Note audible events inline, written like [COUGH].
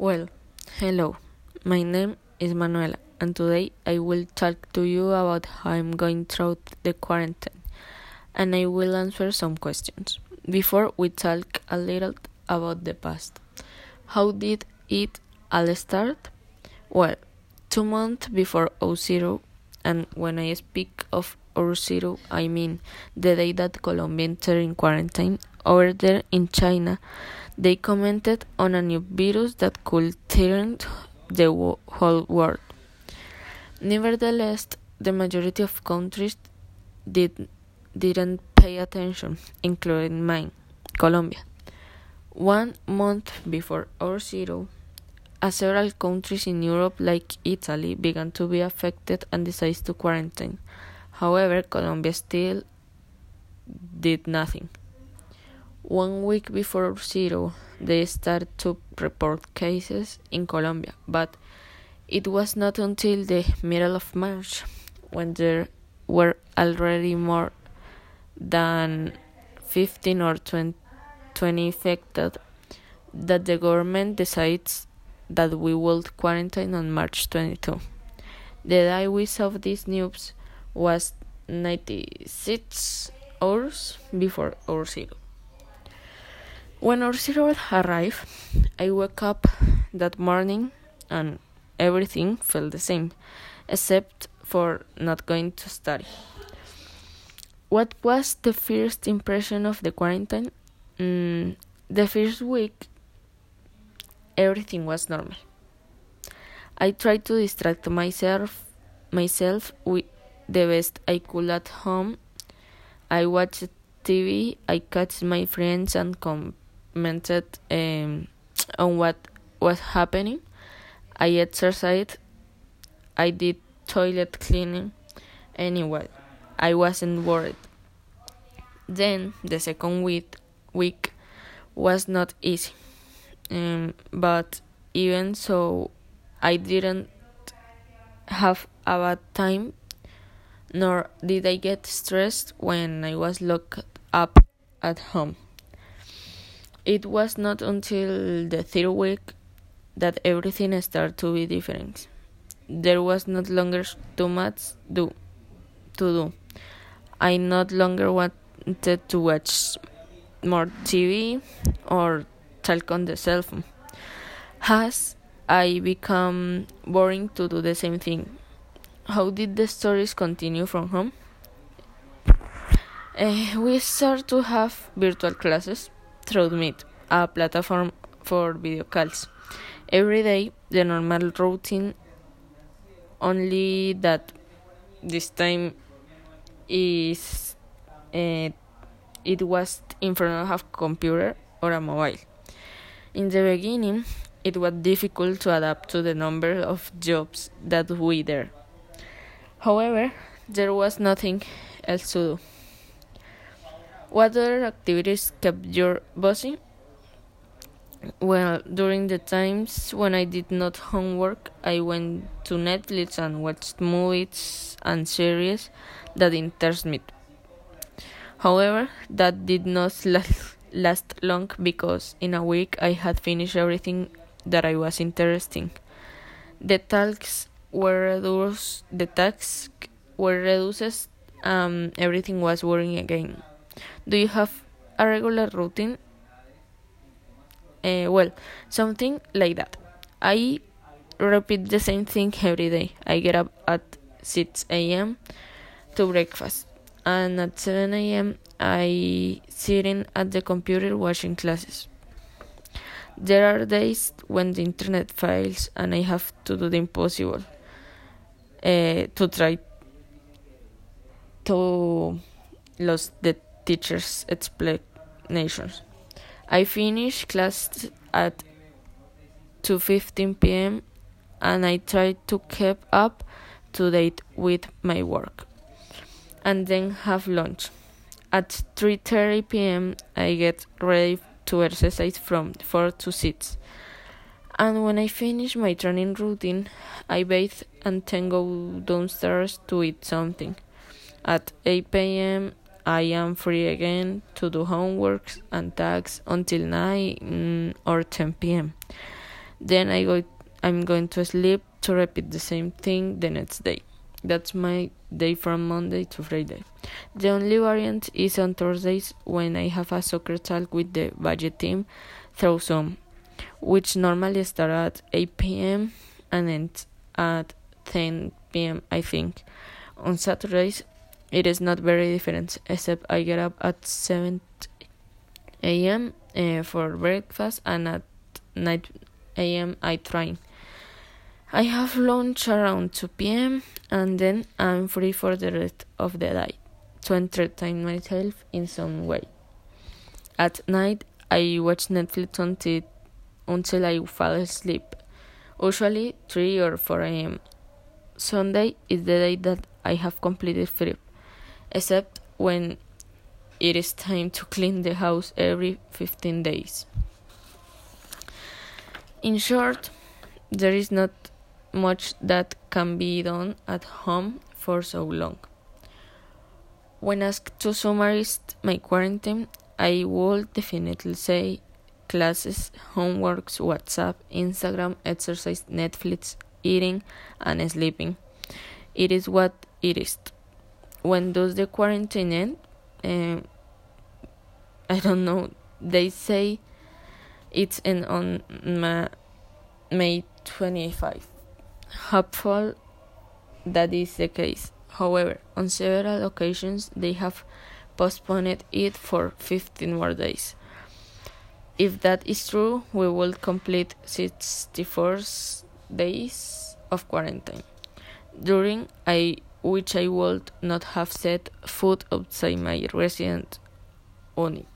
Well, hello. My name is Manuela, and today I will talk to you about how I'm going through the quarantine, and I will answer some questions. Before we talk a little about the past, how did it all start? Well, two months before O0, and when I speak of O0, I mean the day that Colombia entered in quarantine over there in China they commented on a new virus that could threaten the whole world. Nevertheless, the majority of countries did, didn't pay attention, including mine, Colombia. One month before O0, uh, several countries in Europe, like Italy, began to be affected and decided to quarantine. However, Colombia still did nothing. One week before zero, they started to report cases in Colombia, but it was not until the middle of March, when there were already more than 15 or 20, 20 infected, that the government decides that we would quarantine on March 22. The day we saw these news was 96 hours before our zero. When zero arrived, I woke up that morning and everything felt the same, except for not going to study. What was the first impression of the quarantine? Mm, the first week, everything was normal. I tried to distract myself myself with the best I could at home. I watched TV, I catch my friends and come commented um, on what was happening. I exercised. I did toilet cleaning. Anyway, I wasn't worried. Then the second week week was not easy. Um, but even so, I didn't have a bad time, nor did I get stressed when I was locked up at home. It was not until the third week that everything started to be different. There was not longer too much do, to do. I no longer wanted to watch more TV or talk on the cell phone. Has I become boring to do the same thing? How did the stories continue from home? Uh, we start to have virtual classes through Meet, a platform for video calls. Every day, the normal routine, only that this time is uh, it was in front of a computer or a mobile. In the beginning, it was difficult to adapt to the number of jobs that we there. However, there was nothing else to do. What other activities kept you busy? Well, during the times when I did not homework, I went to Netflix and watched movies and series that interest me. However, that did not [LAUGHS] last long because in a week I had finished everything that I was interested in. The tasks were reduced. The tasks were reduced. Um, everything was boring again. Do you have a regular routine? Uh, well, something like that. I repeat the same thing every day. I get up at 6 a.m. to breakfast, and at 7 a.m. I sitting at the computer watching classes. There are days when the internet fails and I have to do the impossible uh, to try to lose the teacher's explanations. I finish class at 2:15 p.m. and I try to keep up to date with my work and then have lunch. At 3:30 p.m. I get ready to exercise from 4 to 6. And when I finish my training routine, I bathe and then go downstairs to eat something. At 8 p.m., I am free again to do homeworks and tasks until 9 mm, or 10 p.m. Then I go I'm going to sleep to repeat the same thing the next day. That's my day from Monday to Friday. The only variant is on Thursdays when I have a soccer talk with the budget team through Zoom, which normally start at 8 p.m. and ends at 10 p.m. I think. On Saturdays, it is not very different, except I get up at 7 a.m. Uh, for breakfast and at 9 a.m. I train. I have lunch around 2 p.m. and then I'm free for the rest of the day to entertain myself in some way. At night, I watch Netflix until, until I fall asleep, usually 3 or 4 a.m. Sunday is the day that I have completed free, except when it is time to clean the house every 15 days. In short, there is not much that can be done at home for so long. When asked to summarize my quarantine, I would definitely say classes, homeworks, WhatsApp, Instagram, exercise, Netflix, eating, and sleeping. It is what it is. When does the quarantine end? Uh, I don't know. They say it's on May 25 hopeful that is the case. However, on several occasions they have postponed it for 15 more days. If that is true, we will complete 64 days of quarantine, during I, which I would not have set foot outside my resident unit.